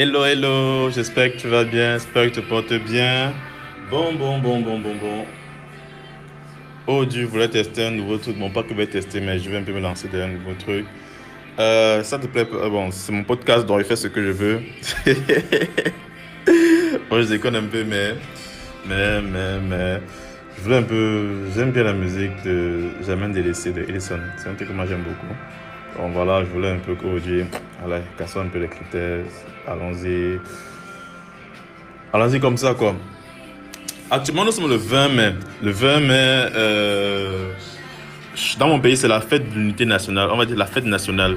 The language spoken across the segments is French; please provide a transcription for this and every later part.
Hello, hello, j'espère que tu vas bien, j'espère que tu te portes bien. Bon, bon, bon, bon, bon, bon. Oh Dieu, je voulais tester un nouveau truc. Bon, pas que je vais tester, mais je vais un peu me lancer dans un nouveau truc. Euh, ça te plaît pas? Bon, c'est mon podcast, donc je fais ce que je veux. bon, je déconne un peu, mais. Mais, mais, mais. Je voulais un peu. J'aime bien la musique de Jamais délaissé de Ellison. C'est un truc que moi j'aime beaucoup. Bon, voilà, je voulais un peu corriger. Allez, cassons un peu les critères. Allons-y. Allons-y comme ça, quoi. Actuellement, nous sommes le 20 mai. Le 20 mai, euh, dans mon pays, c'est la fête de l'unité nationale. On va dire la fête nationale.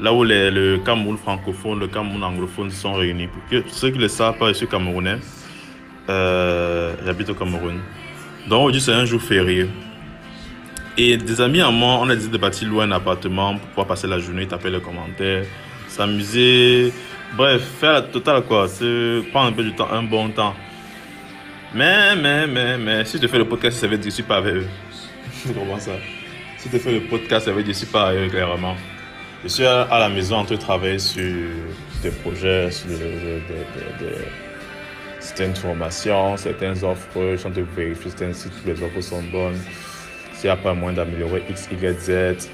Là où les, le Cameroun francophone, le Cameroun anglophone sont réunis. Pour que, ceux qui le savent pas, je suis camerounais. Euh, J'habite au Cameroun. Donc aujourd'hui, c'est un jour férié. Et des amis à moi, on a décidé de bâtir loin un appartement pour pouvoir passer la journée, taper les commentaires, s'amuser. Bref, faire la totale quoi. C'est prendre un peu du temps, un bon temps. Mais, mais, mais, mais, si je fais le podcast, ça veut dire que je suis pas avec eux. Comment ça? Si je fais le podcast, ça veut dire que je suis pas avec eux, clairement. Je suis à, la maison en train de travailler sur des projets, sur des, des, des, certaines formations, certaines offres. Je suis en train de vérifier si toutes les offres sont bonnes. S'il a pas moyen d'améliorer X, Y, Z.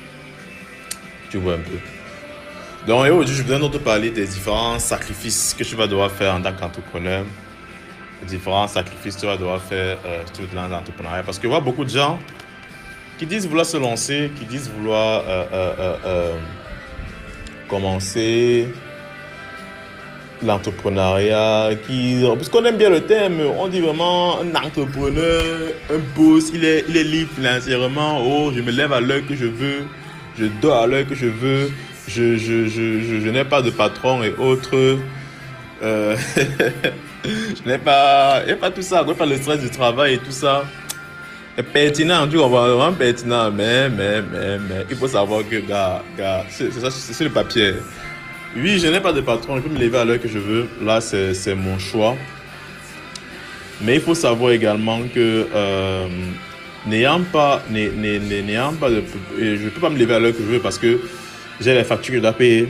Tu vois un peu. Donc aujourd'hui, je voudrais te parler des différents sacrifices que tu vas devoir faire en tant qu'entrepreneur différents sacrifices que tu vas devoir faire euh, sur l'entrepreneuriat. Parce que je vois beaucoup de gens qui disent vouloir se lancer, qui disent vouloir euh, euh, euh commencer l'entrepreneuriat, qui, parce qu'on aime bien le thème, on dit vraiment un entrepreneur, un boss, il est, il est libre financièrement, oh, je me lève à l'heure que je veux, je dors à l'heure que je veux, je, je, je, je, je n'ai pas de patron et autres. Euh, je n'ai pas, pas tout ça, pas le stress du travail et tout ça. C'est pertinent, tu comprends, vraiment pertinent, mais, mais, mais, mais, il faut savoir que, gars, gars, c'est ça, c'est le papier. Oui, je n'ai pas de patron, je peux me lever à l'heure que je veux, là, c'est mon choix. Mais il faut savoir également que, euh, n'ayant pas, pas de, je peux pas me lever à l'heure que je veux parce que j'ai les factures que je dois payer,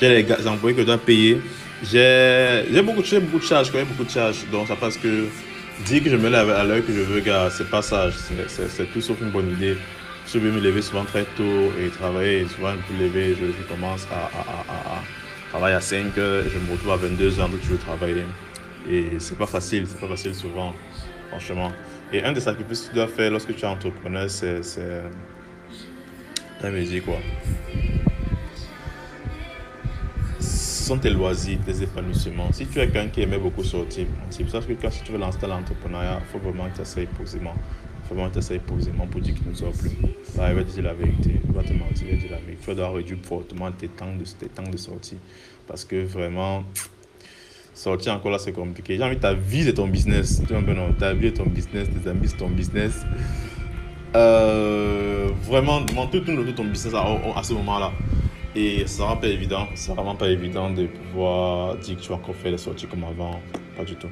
j'ai les employés que je dois payer, j'ai beaucoup, beaucoup de charges, même beaucoup de charges. Donc, ça parce que dire que je me lève à l'heure que je veux, gars, c'est pas ça. C'est tout sauf une bonne idée. Je vais me lever souvent très tôt et travailler. Souvent, je peux lever, je, je commence à, travailler à 5 heures, je me retrouve à 22 heures, donc je veux travailler. Et c'est pas facile, c'est pas facile souvent, franchement. Et un des sacrifices que tu dois faire lorsque tu es entrepreneur, c'est. La musique, quoi sont tes loisirs, tes épanouissements. Si tu es quelqu'un qui aimait beaucoup sortir, c'est pour ça que quand tu veux lancer l'entrepreneuriat, il faut vraiment que tu essayes posément. Vraiment tu essayes posément pour dire qu'il ne sort plus. Il va dire la vérité, il va te mentir, il va dire la vérité. Tu dois réduire fortement tes temps de, tes temps de sortie. Parce que vraiment, sortir encore là, c'est compliqué. J'ai envie, ta vie, c'est ton business. Tu vois, non, ta vie, est ton business, tes amis, c'est ton business. Euh, vraiment, tout tourne autour de ton business à, ce moment-là. Et ça sera pas évident, c'est vraiment pas évident de pouvoir dire que tu vas encore faire les sorties comme avant, pas du tout.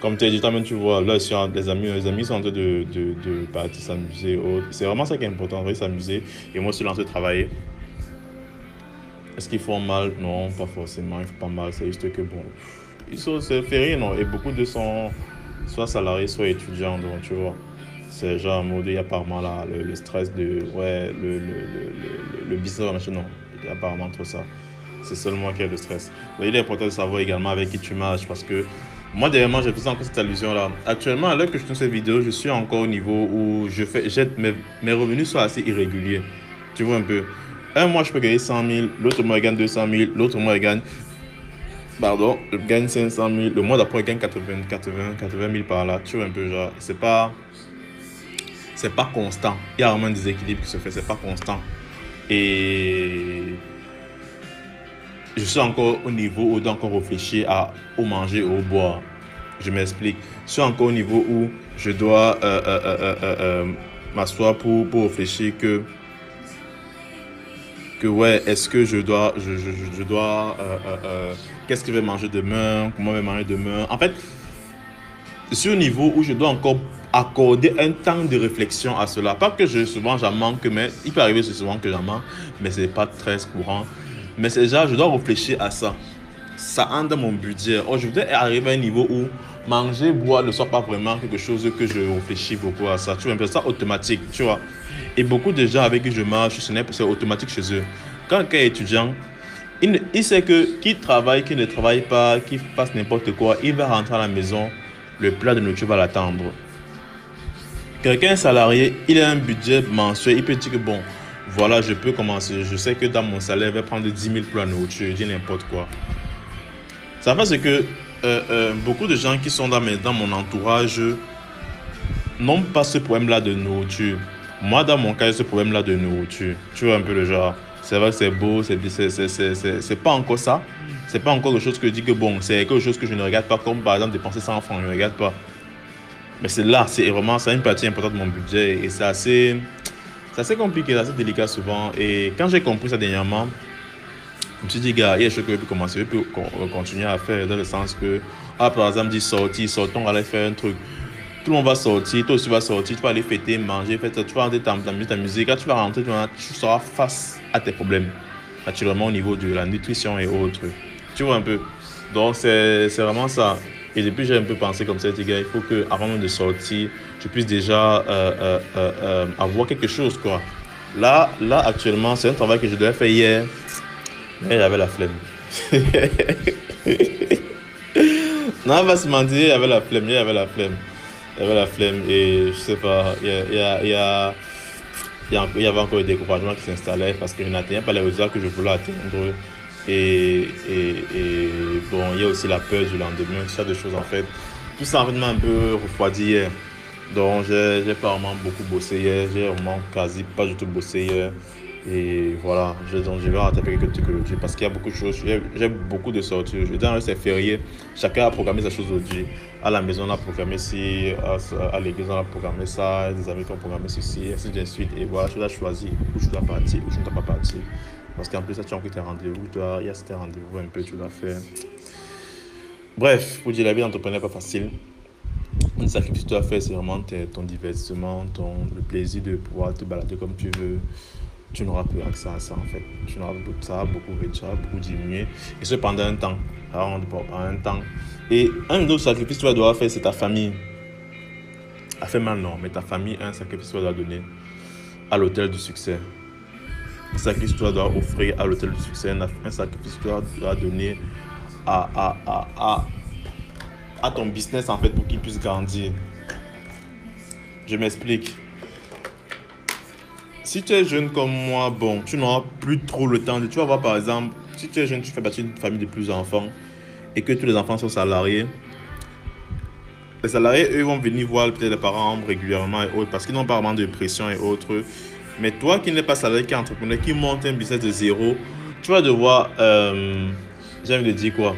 Comme tu as dit, toi-même, tu vois, là, les amis, les amis sont en train de, de, de partir s'amuser. C'est vraiment ça qui est important, s'amuser. Et moi, je suis lancé travailler. Est-ce qu'ils font mal? Non, pas forcément, ils font pas mal. C'est juste que, bon, ils sont, fait non? Et beaucoup de sont soit salariés, soit étudiants, donc tu vois. C'est genre, il y a apparemment là, le, stress de, ouais, le, le, le, le business, machin, non. Il y a apparemment trop ça. C'est seulement qu'il y a le stress. Mais il est important de savoir également avec qui tu marches parce que moi, dernièrement, j'ai fait encore cette allusion-là. Actuellement, à l'heure que je tourne cette vidéo, je suis encore au niveau où je fais, mes, mes revenus sont assez irréguliers. Tu vois un peu. Un mois, je peux gagner 100 000, l'autre mois, je gagne 200 000, l'autre mois, je gagne pardon, je gagne 500 000, le mois d'après, je gagne 80, 80, 80 000 par là. Tu vois un peu, genre, c'est pas, c'est pas constant. Il y a vraiment un déséquilibre qui se fait, c'est pas constant. Et je suis encore au niveau où je dois encore réfléchir à au manger, au boire. Je m'explique. Je suis encore au niveau où je dois euh, euh, euh, m'asseoir pour, pour réfléchir que que ouais, est-ce que je dois, je, dois, qu'est-ce que je vais manger demain, comment je vais manger demain. En fait, je suis au niveau où je dois encore accorder un temps de réflexion à cela. Pas que je, souvent j'en manque, mais il peut arriver souvent que j'en manque, mais ce n'est pas très courant. Mais c'est déjà, je dois réfléchir à ça. Ça entre dans mon budget. Oh, je voudrais arriver à un niveau où manger, boire ne soit pas vraiment quelque chose que je réfléchis beaucoup à ça. Tu vois, un peu ça automatique, tu vois. Et beaucoup de gens avec qui je marche, c'est automatique chez eux. Quand quelqu'un est étudiant, il, sait que qui travaille, qui ne travaille pas, qui fasse n'importe quoi, il va rentrer à la maison, le plat de nourriture va l'attendre. Quelqu'un salarié, il a un budget mensuel, il peut dire que bon, voilà, je peux commencer. Je sais que dans mon salaire, je vais prendre 10 000 pour la nourriture, je dis n'importe quoi. Ça fait que euh, euh, beaucoup de gens qui sont dans, mon entourage n'ont pas ce problème-là de nourriture. Moi, dans mon cas, j'ai ce problème-là de nourriture. Tu vois un peu le genre. C'est vrai que c'est beau, c'est pas encore ça. C'est pas encore quelque chose que je dis que bon, c'est quelque chose que je ne regarde pas, comme par exemple dépenser 100 francs, je ne regarde pas. Mais c'est là, c'est vraiment ça une partie importante de mon budget et c'est assez, assez compliqué, c'est assez délicat souvent. Et quand j'ai compris ça dernièrement, je me suis dit, gars, il y a des choses que je peux commencer, je peux continuer à faire dans le sens que, ah, par exemple, dit sortir, sortons, aller faire un truc. Tout le monde va sortir, toi aussi tu vas sortir, tu vas aller fêter, manger, faire, tu vas rentrer ta, ta, musique, quand tu vas rentrer, tu, vas, tu seras face à tes problèmes, naturellement au niveau de la nutrition et autres. Tu vois un peu. Donc, c'est vraiment ça. Et depuis, j'ai un peu pensé comme ça, gars, il faut que avant même de sortir, tu puisses déjà euh, euh, euh, avoir quelque chose, quoi. Là, là actuellement, c'est un travail que je devais faire hier, mais j'avais la flemme. non, on va se mentir, j'avais la flemme, j'avais la flemme. J'avais la flemme et je sais pas, il y y il y avait encore des découragements qui s'installaient parce que je n'atteignais pas les résultats que je voulais atteindre. Et, et, bon, il y a aussi la peur du lendemain, tout ça de choses en fait. Tout ça m'a un peu refroidi hier. Donc j'ai pas vraiment beaucoup bossé hier, j'ai vraiment quasi pas du tout bossé hier. Et voilà, je, donc, je vais rattraper quelques trucs aujourd'hui parce qu'il y a beaucoup de choses. J'ai beaucoup de sorties. Je veux c'est férié. Chacun a programmé sa chose aujourd'hui. À la maison, on a programmé ci. À, l'église, on a programmé ça. Des amis qui ont programmé ceci, ainsi de suite. Et voilà, je dois choisir où je dois partir, où je ne dois pas partir. Parce qu'en plus, ça, tu as encore tes rendez-vous. Il y a ces rendez-vous un peu, tu dois faire. Bref, pour dire la vie d'entrepreneur, pas facile. Un sacrifice que tu dois faire, c'est vraiment ton divertissement, ton, le plaisir de pouvoir te balader comme tu veux tu n'auras plus accès à ça en fait. Tu n'auras plus ça, beaucoup réduire, beaucoup diminuer. Et ce pendant un temps. pendant un temps. Et un autre sacrifice que tu vas devoir faire, c'est ta famille. A fait mal, non, mais ta famille, un sacrifice que tu dois donner à l'hôtel du succès. Un sacrifice que tu dois offrir à l'hôtel du succès. Un sacrifice que tu dois donner à, à, à, à, à ton business en fait pour qu'il puisse grandir. Je m'explique si tu es jeune comme moi, bon, tu n'auras plus trop le temps. Tu vas voir par exemple, si tu es jeune, tu fais partie d'une famille de plusieurs enfants et que tous les enfants sont salariés. Les salariés, eux, vont venir voir peut-être les parents régulièrement et autres parce qu'ils n'ont pas vraiment de pression et autres. Mais toi qui n'es pas salarié, qui est entrepreneur, qui monte un business de zéro, tu vas devoir, euh, j'ai envie de dire quoi?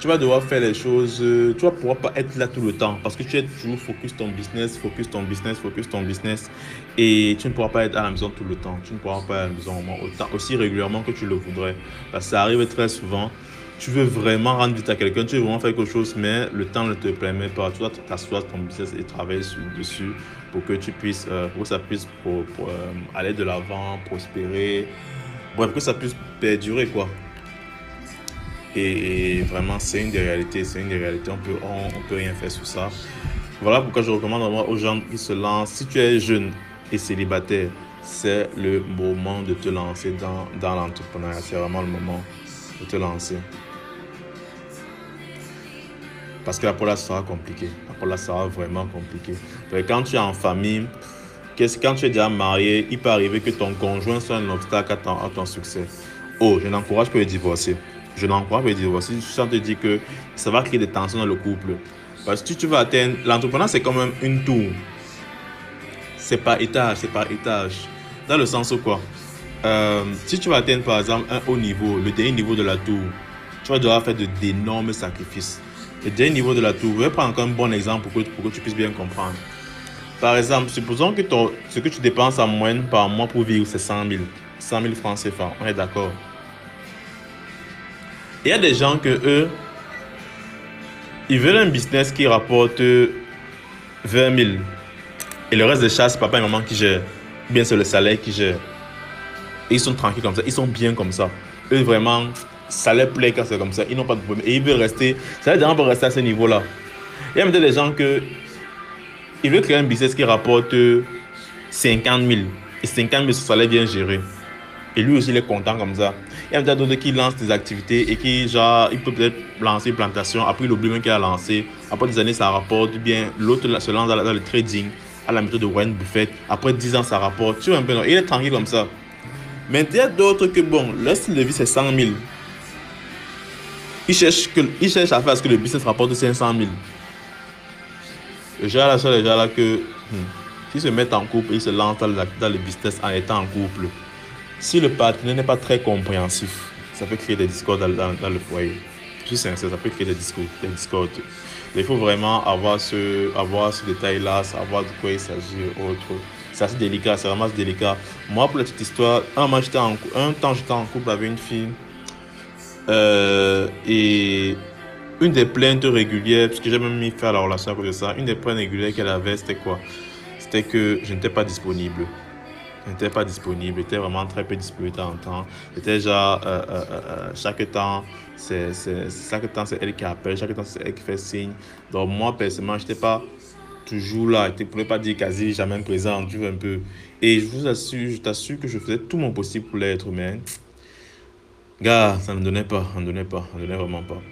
Tu vas devoir faire les choses, euh, tu vas pouvoir pas être là tout le temps parce que tu es toujours focus ton business, focus ton business, focus ton business et tu ne pourras pas être à la maison tout le temps. Tu ne pourras pas être à la maison autant, aussi régulièrement que tu le voudrais. Parce que ça arrive très souvent. Tu veux vraiment rendre vite à quelqu'un, tu veux vraiment faire quelque chose, mais le temps ne te permet pas. Tu dois t'asseoir ton business et travailler dessus pour que tu puisses, euh, pour que ça puisse euh, aller de l'avant, prospérer, bref, que ça puisse perdurer quoi. Et, vraiment, c'est une des réalités. C'est une des réalités. On peut, on, peut rien faire sur ça. Voilà pourquoi je recommande aux gens qui se lancent. Si tu es jeune et célibataire, c'est le moment de te lancer dans, dans l'entrepreneuriat. C'est vraiment le moment de te lancer. Parce que la là sera compliqué. La là sera vraiment compliqué. Quand tu es en famille, quand tu es déjà marié, il peut arriver que ton conjoint soit un obstacle à ton, à ton succès. Oh, je n'encourage pas le divorcer je n'encourage pas le divorcer. Je te dire que ça va créer des tensions dans le couple. Parce que si tu vas atteindre, l'entrepreneur, c'est quand même une tour. C'est par étage, c'est par étage. Dans le sens où quoi? Euh, Si tu vas atteindre par exemple un haut niveau, le dernier niveau de la tour, tu vas devoir faire d'énormes sacrifices. Le dernier niveau de la tour, je vais prendre encore un bon exemple pour que, pour que tu puisses bien comprendre. Par exemple, supposons que ton, ce que tu dépenses en moyenne par mois pour vivre, c'est 100 000. 100 000 francs CFA, on est d'accord. Il y a des gens que eux, ils veulent un business qui rapporte 20 000. Et le reste des charges, c'est papa et maman qui gèrent. Bien c'est le salaire qui gère. Et ils sont tranquilles comme ça, ils sont bien comme ça. Eux, vraiment, ça leur plaît quand c'est comme ça. Ils n'ont pas de problème. Et ils veulent rester, ça veut dire pour rester à ce niveau-là. Il y a même des gens que, ils veulent créer un business qui rapporte 50 000. Et 50 000, ça les bien géré. Et lui aussi, il est content comme ça. Il y a d'autres qui lancent des activités et qui, genre, il peut peut-être lancer une plantation. Après, il oublie même qu'il a lancé. Après des années, ça rapporte. Bien, l'autre se lance dans, le trading à la méthode de Warren Buffett. Après 10 ans, ça rapporte. Tu vois un peu, non? Il est tranquille comme ça. Mais il y a d'autres que, bon, leur style de vie, c'est 100 000. Ils cherchent, ils cherchent à faire ce que le business rapporte 500 000. Déjà là, c'est déjà là que, hmm, se mettent en couple, ils se lancent dans, le business en étant en couple. Si le partenaire n'est pas très compréhensif, ça peut créer des discords dans, le foyer. Je suis sincère, ça peut créer des discours, des discords. Il faut vraiment avoir ce, avoir ce détail-là, savoir de quoi il s'agit autre c'est assez délicat, c'est vraiment délicat. Moi, pour la petite histoire, un, en, un temps, j'étais en couple avec une fille. Euh, et une des plaintes régulières, puisque j'ai même mis faire la relation à cause de ça, une des plaintes régulières qu'elle avait, c'était quoi? C'était que je n'étais pas disponible. Je n'étais pas disponible, j'étais vraiment très peu disponible en temps. J'étais déjà, euh, euh, chaque temps, c'est chaque temps c'est elle qui appelle, chaque temps c'est elle qui fait signe. Donc moi, personnellement, je n'étais pas toujours là. Tu ne pouvais pas dire quasi jamais présent, tu vois un peu. Et je vous assure, je t'assure que je faisais tout mon possible pour l'être, mais gars, ça ne donnait pas, ça ne donnait pas, ça ne donnait vraiment pas.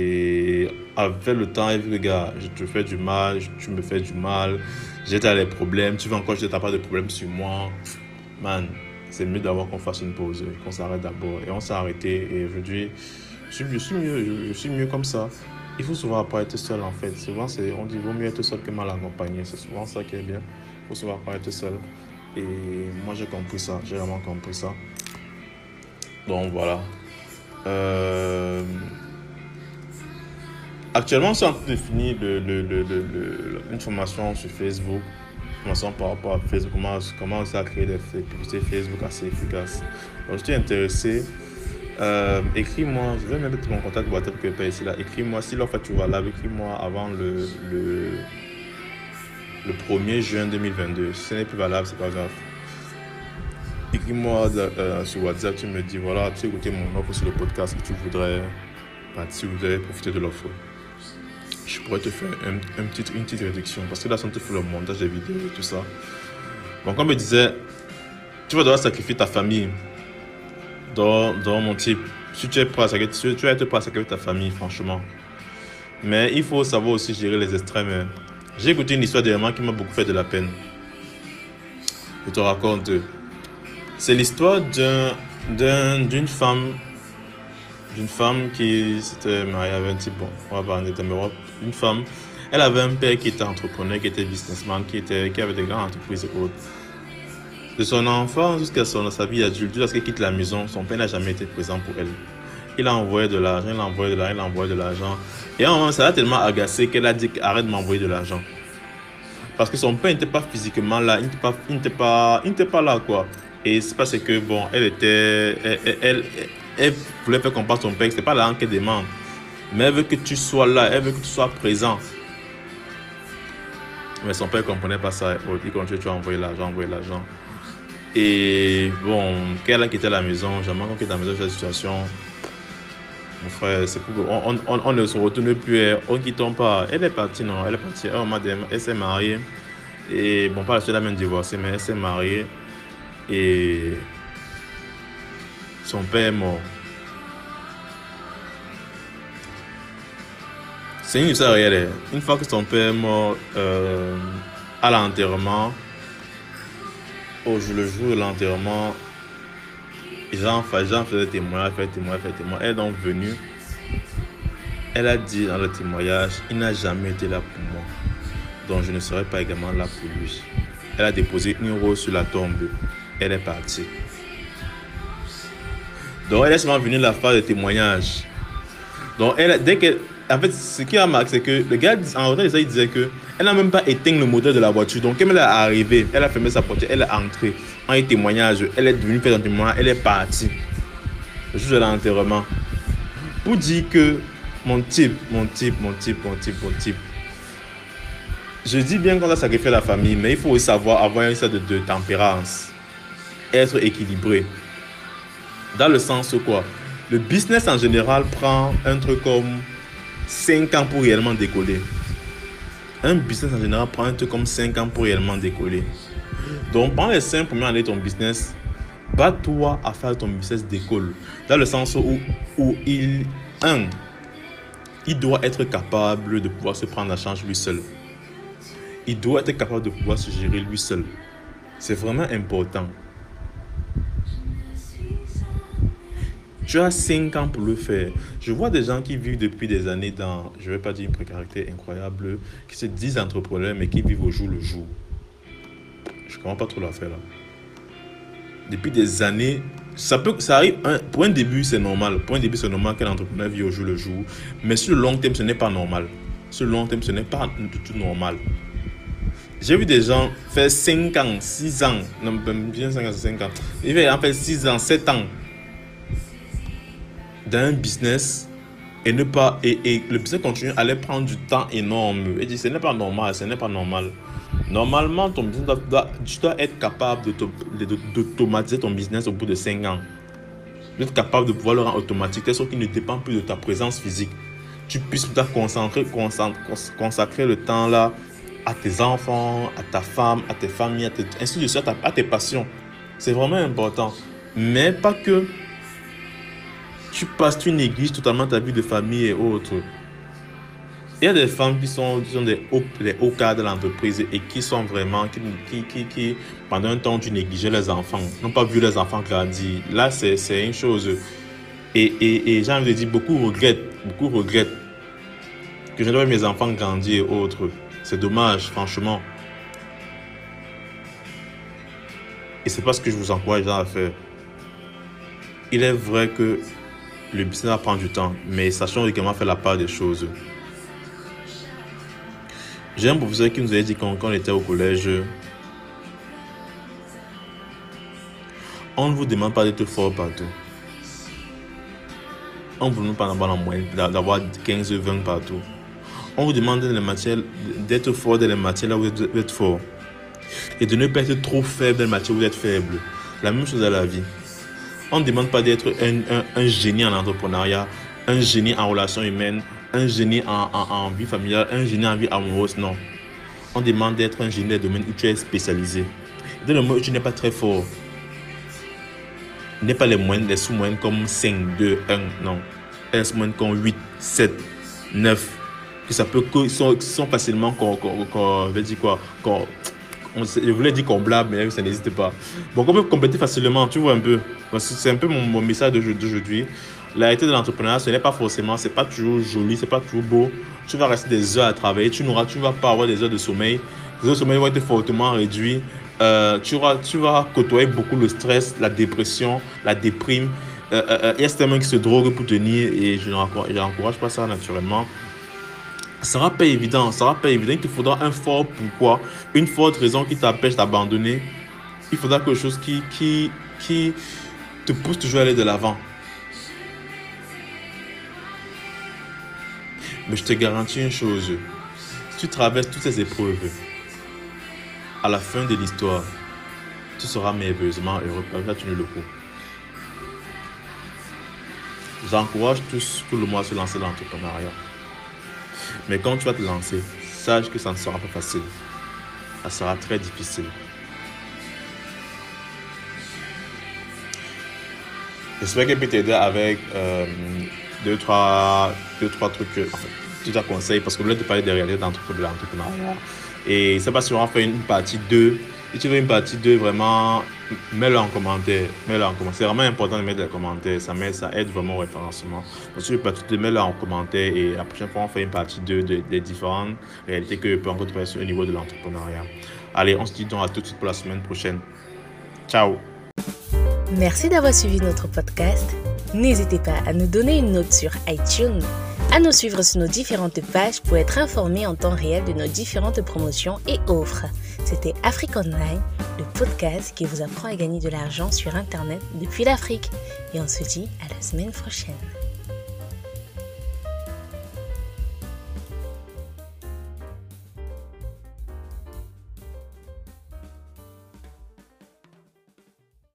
Et avec le temps, vu que gars, je te fais du mal, tu me fais du mal, j'ai des problèmes, tu veux encore que n'as pas de problème sur moi? Man, c'est mieux d'avoir qu'on fasse une pause, qu'on s'arrête d'abord. Et on s'est arrêté. Et aujourd'hui, je je suis mieux, je suis mieux comme ça il faut souvent pas être seul en fait. Souvent, on dit vaut mieux être seul que mal accompagné. C'est souvent ça qui est bien. Il faut souvent pas être seul. Et moi, j'ai compris ça. J'ai vraiment compris ça. Donc voilà. Euh, actuellement, c'est en train de finir une formation sur Facebook. Formation par rapport à Facebook. Comment, comment à créer des publicités Facebook assez efficaces. Donc, je suis intéressé. Euh, écris-moi, je vais mettre mon contact WhatsApp que ici là. Écris-moi, si l'offre tu vois là, écris-moi avant le, le, le 1er juin 2022. Si ce n'est plus valable, c'est pas grave. Écris-moi euh, sur WhatsApp, tu me dis voilà, tu as écouté mon offre sur le podcast que tu voudrais, tu voudrais profiter de l'offre. Je pourrais te faire un, un petit, une petite réduction parce que là, ça te fait le montage des vidéos et tout ça. Bon, comme je disais, tu vas devoir sacrifier ta famille dans, mon type. Si tu es prêt à sacrifier, tu, vas prêt à sacrifier ta famille, franchement. Mais il faut savoir aussi gérer les extrêmes. Hein. J'ai écouté une histoire dernièrement qui m'a beaucoup fait de la peine. Je te raconte. C'est l'histoire d'une femme d'une femme qui s'était mariée avec un type, bon, on va parler de une femme, elle avait un père qui était entrepreneur, qui était businessman, qui, était, qui avait des grandes entreprises et autres. De son enfant jusqu'à sa vie adulte, lorsqu'elle quitte la maison, son père n'a jamais été présent pour elle. Il a envoyé de l'argent, il a envoyé de l'argent, il a envoyé de l'argent. Et un moment, ça l'a tellement agacé qu'elle a dit arrête de m'envoyer de l'argent. Parce que son père n'était pas physiquement là, il n'était pas, il pas, il pas là, quoi. Et c'est parce que, bon, elle était, elle, elle, voulait faire comprendre son père que ce n'est pas l'argent qu'elle demande. Mais elle veut que tu sois là, elle veut que tu sois présent. Mais son père ne comprenait pas ça. Il continuait, tu as envoyé l'argent, envoyer l'argent. Et bon, qu'elle a quitté la maison, qu'on quitte la maison, cette situation, mon frère, c'est pour on, on, ne se retourne plus, on ne quitte pas. Elle est partie, non, elle est partie. Elle, elle s'est mariée. Et bon, pas la seule à même divorcée, mais elle s'est mariée. Et son père est mort. C'est une histoire réelle. Une fois que son père est mort, euh, à l'enterrement, le jour de l'enterrement, Jean, Jean faisait témoignage, fait témoignage, fait témoignage. Elle est donc venue. Elle a dit dans le témoignage, il n'a jamais été là pour moi. Donc je ne serai pas également là pour lui. Elle a déposé une rose sur la tombe. Elle est partie. Donc elle est seulement venue la phase de témoignage. Donc elle, dès qu'elle en fait, ce qui a marqué, c'est que le gars, en retard, il disait que elle n'a même pas éteint le moteur de la voiture. Donc, quand elle est arrivée, elle a fermé sa porte, elle est entrée. En un témoignage, elle est devenue faire un témoignage, elle est partie. Le jour de l'enterrement. Pour dire que mon type, mon type, mon type, mon type, mon type. Je dis bien qu'on a sacrifié la famille, mais il faut savoir avoir un certain de, de tempérance. Être équilibré. Dans le sens quoi? Le business en général prend un truc comme 5 ans pour réellement décoller. Un business en général prend un truc comme 5 ans pour réellement décoller. Donc pendant les 5 premières années de ton business, bats-toi à faire ton business décolle. Dans le sens où, où il, un, il doit être capable de pouvoir se prendre en charge lui seul. Il doit être capable de pouvoir se gérer lui seul. C'est vraiment important. Tu as 5 ans pour le faire. Je vois des gens qui vivent depuis des années dans, je ne vais pas dire une précarité incroyable, qui se disent entrepreneurs, mais qui vivent au jour le jour. Je ne comprends pas trop l'affaire là. Depuis des années, ça, peut, ça arrive, pour un début c'est normal. Pour un début c'est normal qu'un entrepreneur vit au jour le jour. Mais sur le long terme, ce n'est pas normal. Sur le long terme, ce n'est pas du tout normal. J'ai vu des gens faire 5 ans, 6 ans, non, bien 5 ans, 5 ans. Ils vont faire 6 ans, 7 ans dans un business et ne pas et, et, le business continue allait prendre du temps énorme. Et dit ce n'est pas normal ce n'est pas normal. Normalement ton business doit, tu dois être capable d'automatiser ton business au bout de 5 ans. Être capable de pouvoir le rendre automatique de sorte qu'il ne dépend plus de ta présence physique. Tu puisses concentrer, consacrer le temps là à tes enfants à ta femme à tes familles à tes, ainsi de suite à tes passions. C'est vraiment important. Mais pas que tu passes, tu négliges totalement ta vie de famille et autres. Il y a des femmes qui sont, qui des, hauts, des hauts cadres de l'entreprise et qui sont vraiment, qui, qui, qui, pendant un temps, tu négligeais les enfants, n'ont pas vu les enfants grandir. Là, c'est une chose. Et, et, et j'ai envie de dire, beaucoup regrettent, beaucoup regrettent que je ne mes enfants grandir et autres. C'est dommage, franchement. Et c'est pas ce que je vous encourage à faire. Il est vrai que le business va prendre du temps, mais sachons également faire la part des choses. J'ai un professeur qui nous avait dit quand, on était au collège, on ne vous demande pas d'être fort partout. On ne vous demande pas d'avoir la moyenne, d'avoir 15, 20 partout. On vous demande d'être fort dans les matières là où vous êtes fort. Et de ne pas être trop faible dans les matières où vous êtes faible. La même chose à la vie. On ne demande pas d'être un, génie en entrepreneuriat, un génie en relations humaines, un génie en, vie familiale, un génie en vie amoureuse, non. On demande d'être un génie dans le domaine où tu es spécialisé. Dans le moment où tu n'es pas très fort, n'est pas les moyennes, les sous-moyennes comme 5, 2, 1, non. Les sous-moyennes comme 8, 7, 9, que ça peut, que sont, sont facilement, qu'on, je voulais dire comblable, mais ça n'hésite pas. Bon, on peut compléter facilement, tu vois un peu. C'est un peu mon, message d'aujourd'hui. La réalité de l'entrepreneuriat, ce n'est pas forcément, c'est pas toujours joli, c'est pas toujours beau. Tu vas rester des heures à travailler, tu n'auras, tu vas pas avoir des heures de sommeil. Les heures de sommeil vont être fortement réduites. Euh, tu, vas, tu vas côtoyer beaucoup le stress, la dépression, la déprime. Euh, euh, il y a certains qui se droguent pour tenir et je n'encourage pas ça naturellement. Sera pas évident, sera pas évident. Il te faudra un fort pourquoi, une forte raison qui t'empêche d'abandonner. Il faudra quelque chose qui, qui, qui te pousse toujours à aller de l'avant. Mais je te garantis une chose, si tu traverses toutes ces épreuves, à la fin de l'histoire, tu seras merveilleusement heureux. Là, tu ne le coup. J'encourage tous, tout le monde à se lancer dans l'entrepreneuriat. Mais quand tu vas te lancer, sache que ça ne sera pas facile. Ça sera très difficile. J'espère que je peux t'aider avec euh, deux, trois, deux, trois trucs, fait, deux, trois conseils, parce que je voulais te parler des réalités d'entrepreneuriat. Et je ne sais pas si on une partie 2 si tu veux une partie 2, vraiment, mets-le en commentaire. Mets-le en commentaire. C'est vraiment important de mettre des commentaires. Ça, ça aide vraiment au référencement. Donc, si tu veux partie 2, mets-le en commentaire. Et la prochaine fois, on fait une partie 2 des différentes réalités que encore trouver au niveau de l'entrepreneuriat. Allez, on se dit donc à tout de suite pour la semaine prochaine. Ciao. Merci d'avoir suivi notre podcast. N'hésitez pas à nous donner une note sur iTunes, à nous suivre sur nos différentes pages pour être informé en temps réel de nos différentes promotions et offres. C'était Afrique Online, le podcast qui vous apprend à gagner de l'argent sur Internet depuis l'Afrique. Et on se dit à la semaine prochaine.